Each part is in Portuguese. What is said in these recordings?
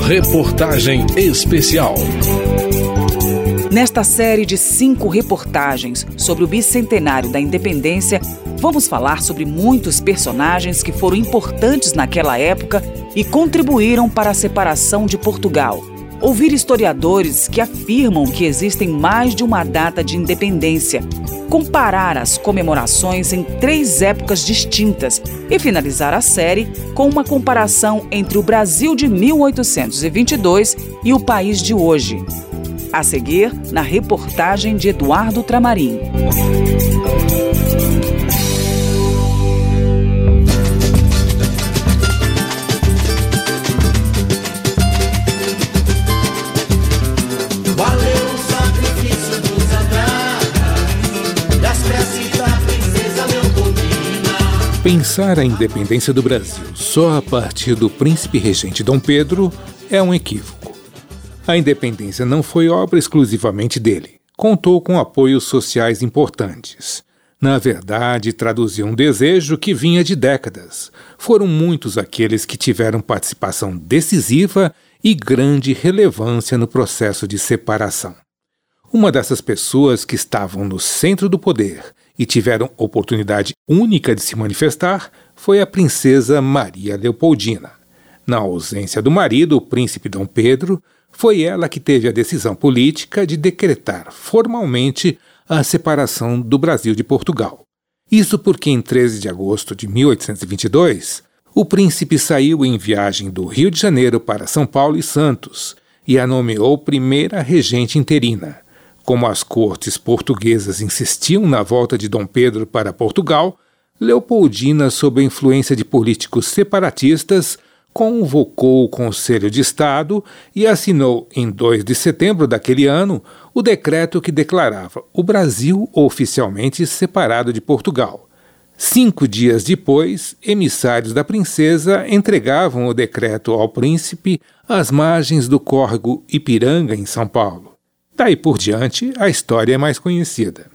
Reportagem Especial. Nesta série de cinco reportagens sobre o bicentenário da independência, vamos falar sobre muitos personagens que foram importantes naquela época e contribuíram para a separação de Portugal. Ouvir historiadores que afirmam que existem mais de uma data de independência, comparar as comemorações em três épocas distintas e finalizar a série com uma comparação entre o Brasil de 1822 e o país de hoje. A seguir, na reportagem de Eduardo Tramarim. Pensar a independência do Brasil só a partir do príncipe regente Dom Pedro é um equívoco. A independência não foi obra exclusivamente dele. Contou com apoios sociais importantes. Na verdade, traduziu um desejo que vinha de décadas. Foram muitos aqueles que tiveram participação decisiva e grande relevância no processo de separação. Uma dessas pessoas que estavam no centro do poder e tiveram oportunidade única de se manifestar foi a princesa Maria Leopoldina. Na ausência do marido, o príncipe Dom Pedro, foi ela que teve a decisão política de decretar formalmente a separação do Brasil de Portugal. Isso porque, em 13 de agosto de 1822, o príncipe saiu em viagem do Rio de Janeiro para São Paulo e Santos e a nomeou primeira regente interina. Como as cortes portuguesas insistiam na volta de Dom Pedro para Portugal, Leopoldina, sob a influência de políticos separatistas, convocou o Conselho de Estado e assinou, em 2 de setembro daquele ano, o decreto que declarava o Brasil oficialmente separado de Portugal. Cinco dias depois, emissários da princesa entregavam o decreto ao príncipe às margens do córrego Ipiranga, em São Paulo. Daí por diante, a história é mais conhecida.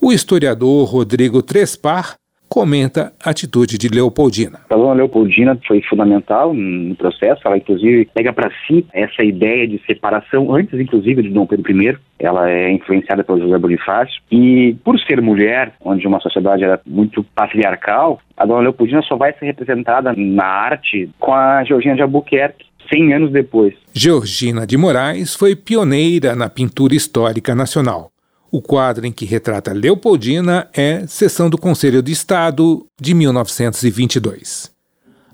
O historiador Rodrigo Trespar comenta a atitude de Leopoldina. A dona Leopoldina foi fundamental no processo, ela inclusive pega para si essa ideia de separação antes inclusive de Dom Pedro I. Ela é influenciada pelo José Bonifácio e por ser mulher, onde uma sociedade era muito patriarcal, a dona Leopoldina só vai ser representada na arte com a Georgina de Albuquerque, 100 anos depois. Georgina de Moraes foi pioneira na pintura histórica nacional. O quadro em que retrata Leopoldina é Sessão do Conselho de Estado, de 1922.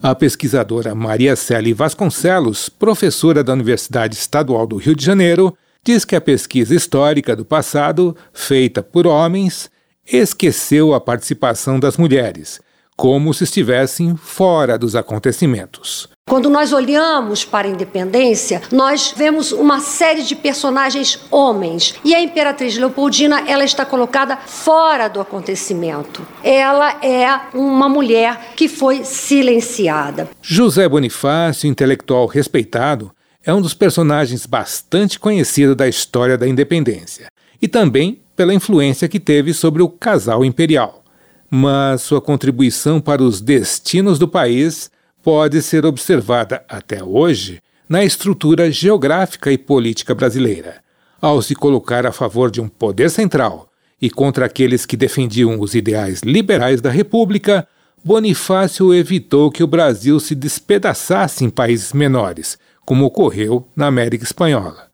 A pesquisadora Maria Célia Vasconcelos, professora da Universidade Estadual do Rio de Janeiro, diz que a pesquisa histórica do passado, feita por homens, esqueceu a participação das mulheres, como se estivessem fora dos acontecimentos. Quando nós olhamos para a independência, nós vemos uma série de personagens homens. E a Imperatriz Leopoldina, ela está colocada fora do acontecimento. Ela é uma mulher que foi silenciada. José Bonifácio, intelectual respeitado, é um dos personagens bastante conhecidos da história da independência. E também pela influência que teve sobre o casal imperial. Mas sua contribuição para os destinos do país pode ser observada até hoje na estrutura geográfica e política brasileira, ao se colocar a favor de um poder central e contra aqueles que defendiam os ideais liberais da República, Bonifácio evitou que o Brasil se despedaçasse em países menores, como ocorreu na América Espanhola.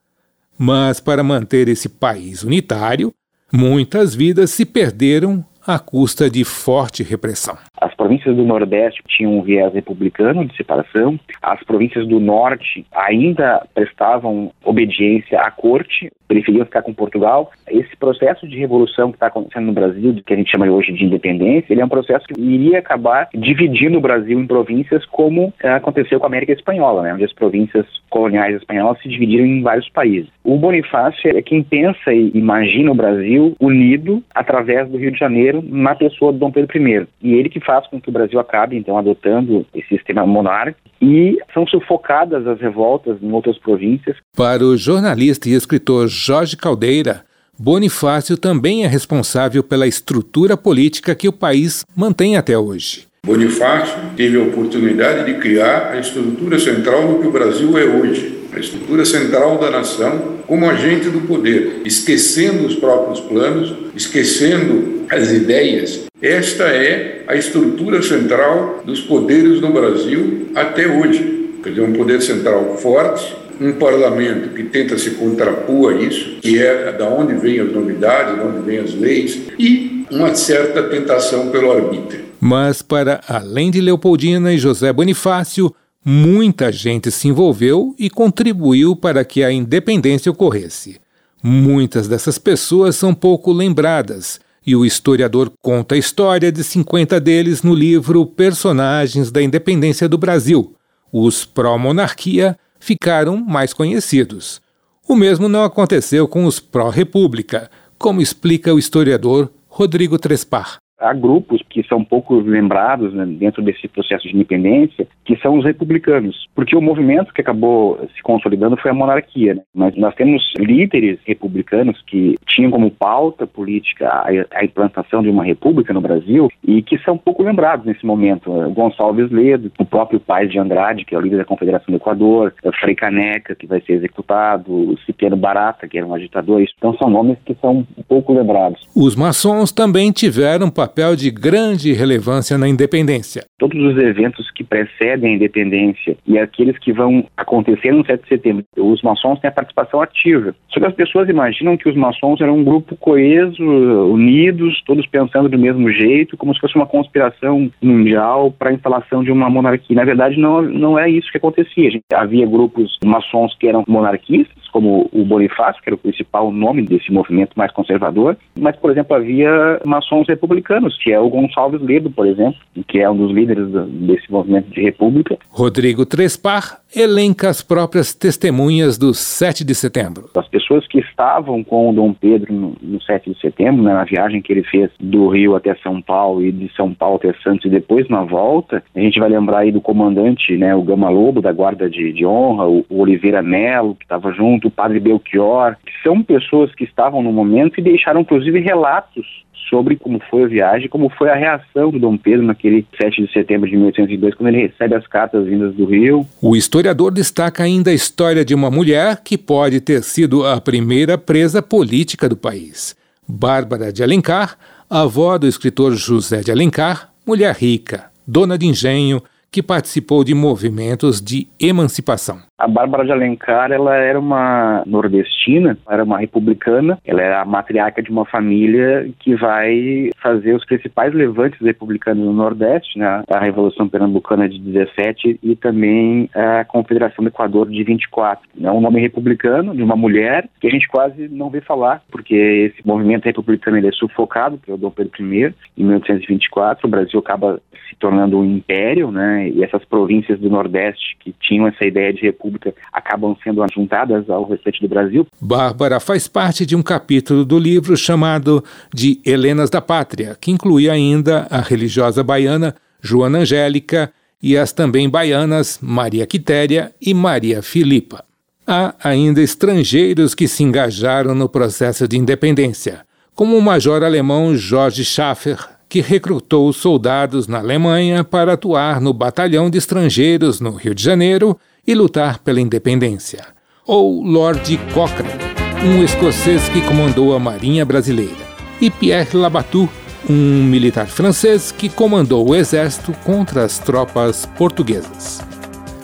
Mas para manter esse país unitário, muitas vidas se perderam à custa de forte repressão. As províncias do Nordeste tinham um viés republicano de separação, as províncias do Norte ainda prestavam obediência à corte, preferiam ficar com Portugal. Esse processo de revolução que está acontecendo no Brasil, que a gente chama hoje de independência, ele é um processo que iria acabar dividindo o Brasil em províncias, como eh, aconteceu com a América Espanhola, né, onde as províncias coloniais espanholas se dividiram em vários países. O Bonifácio é quem pensa e imagina o Brasil unido através do Rio de Janeiro na pessoa de Dom Pedro I. E ele que faz com que o Brasil acabe, então, adotando esse sistema monárquico e são sufocadas as revoltas em outras províncias. Para o jornalista e escritor Jorge Caldeira, Bonifácio também é responsável pela estrutura política que o país mantém até hoje. Bonifácio teve a oportunidade de criar a estrutura central do que o Brasil é hoje, a estrutura central da nação como agente do poder, esquecendo os próprios planos, esquecendo as ideias. Esta é a estrutura central dos poderes no Brasil até hoje. Quer dizer, um poder central forte, um parlamento que tenta se contrapor a isso, que é da onde vêm as novidades, da onde vêm as leis, e uma certa tentação pelo arbítrio. Mas, para além de Leopoldina e José Bonifácio, muita gente se envolveu e contribuiu para que a independência ocorresse. Muitas dessas pessoas são pouco lembradas, e o historiador conta a história de 50 deles no livro Personagens da Independência do Brasil. Os pró-monarquia ficaram mais conhecidos. O mesmo não aconteceu com os pró-república, como explica o historiador Rodrigo Trespar há grupos que são pouco lembrados né, dentro desse processo de independência, que são os republicanos, porque o movimento que acabou se consolidando foi a monarquia. Né? Mas nós temos líderes republicanos que tinham como pauta política a, a, implantação de uma república no Brasil e que são pouco lembrados nesse momento. Gonçalves Ledo, o próprio Paz de Andrade, que é o líder da Confederação do Equador, Frei Caneca, que vai ser executado, Cipriano Barata, que era um agitador. Então são nomes que são pouco lembrados. Os maçons também tiveram papel de grande relevância na independência. Todos os eventos que precedem a independência e aqueles que vão acontecer no 7 de setembro, os maçons têm a participação ativa. Só que as pessoas imaginam que os maçons eram um grupo coeso, unidos, todos pensando do mesmo jeito, como se fosse uma conspiração mundial para a instalação de uma monarquia. Na verdade, não, não é isso que acontecia. Havia grupos maçons que eram monarquistas, como o Bonifácio, que era o principal nome desse movimento mais conservador, mas, por exemplo, havia maçons republicanos, que é o Gonçalves Ledo, por exemplo, que é um dos líderes desse movimento de república. Rodrigo Trespar elenca as próprias testemunhas do 7 de setembro. As pessoas que estavam com o Dom Pedro no, no 7 de setembro, né, na viagem que ele fez do Rio até São Paulo e de São Paulo até Santos e depois na volta, a gente vai lembrar aí do comandante, né, o Gama Lobo, da Guarda de, de Honra, o, o Oliveira Melo, que estava junto, o padre Belchior, que são pessoas que estavam no momento e deixaram inclusive relatos sobre como foi a viagem, como foi a reação do Dom Pedro naquele 7 de setembro de 1802, quando ele recebe as cartas vindas do Rio. O historiador destaca ainda a história de uma mulher que pode ter sido a primeira presa política do país. Bárbara de Alencar, avó do escritor José de Alencar, mulher rica, dona de engenho, que participou de movimentos de emancipação. A Bárbara de Alencar, ela era uma nordestina, era uma republicana, ela era a matriarca de uma família que vai fazer os principais levantes republicanos no Nordeste, né? a Revolução Pernambucana de 17 e também a Confederação do Equador de 24. É um nome republicano de uma mulher que a gente quase não vê falar, porque esse movimento republicano ele é sufocado pelo Dom Pedro I em 1824, o Brasil acaba se tornando um império, né? e essas províncias do Nordeste que tinham essa ideia de república acabam sendo juntadas ao restante do Brasil. Bárbara faz parte de um capítulo do livro chamado de Helenas da Pátria, que inclui ainda a religiosa baiana Joana Angélica e as também baianas Maria Quitéria e Maria Filipa. Há ainda estrangeiros que se engajaram no processo de independência, como o major alemão Jorge Schaffer, que recrutou soldados na Alemanha para atuar no Batalhão de Estrangeiros no Rio de Janeiro e lutar pela independência. Ou Lord Cochrane, um escocês que comandou a Marinha Brasileira. E Pierre Labatut, um militar francês que comandou o exército contra as tropas portuguesas.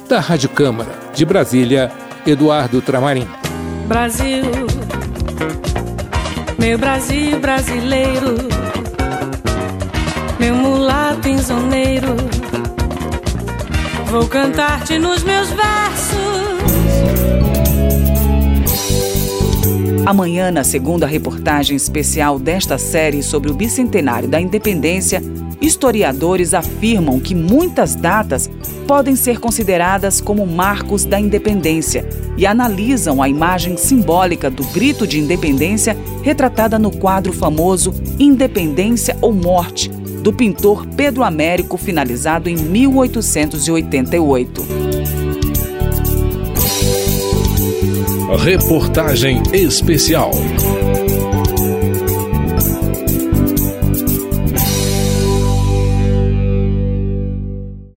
Da Rádio Câmara, de Brasília, Eduardo Tramarim. Brasil, meu Brasil brasileiro meu mulato insoneiro. Vou cantar-te nos meus versos. Amanhã, na segunda reportagem especial desta série sobre o bicentenário da independência, historiadores afirmam que muitas datas podem ser consideradas como marcos da independência e analisam a imagem simbólica do grito de independência retratada no quadro famoso Independência ou Morte, do pintor Pedro Américo, finalizado em 1888. Reportagem especial.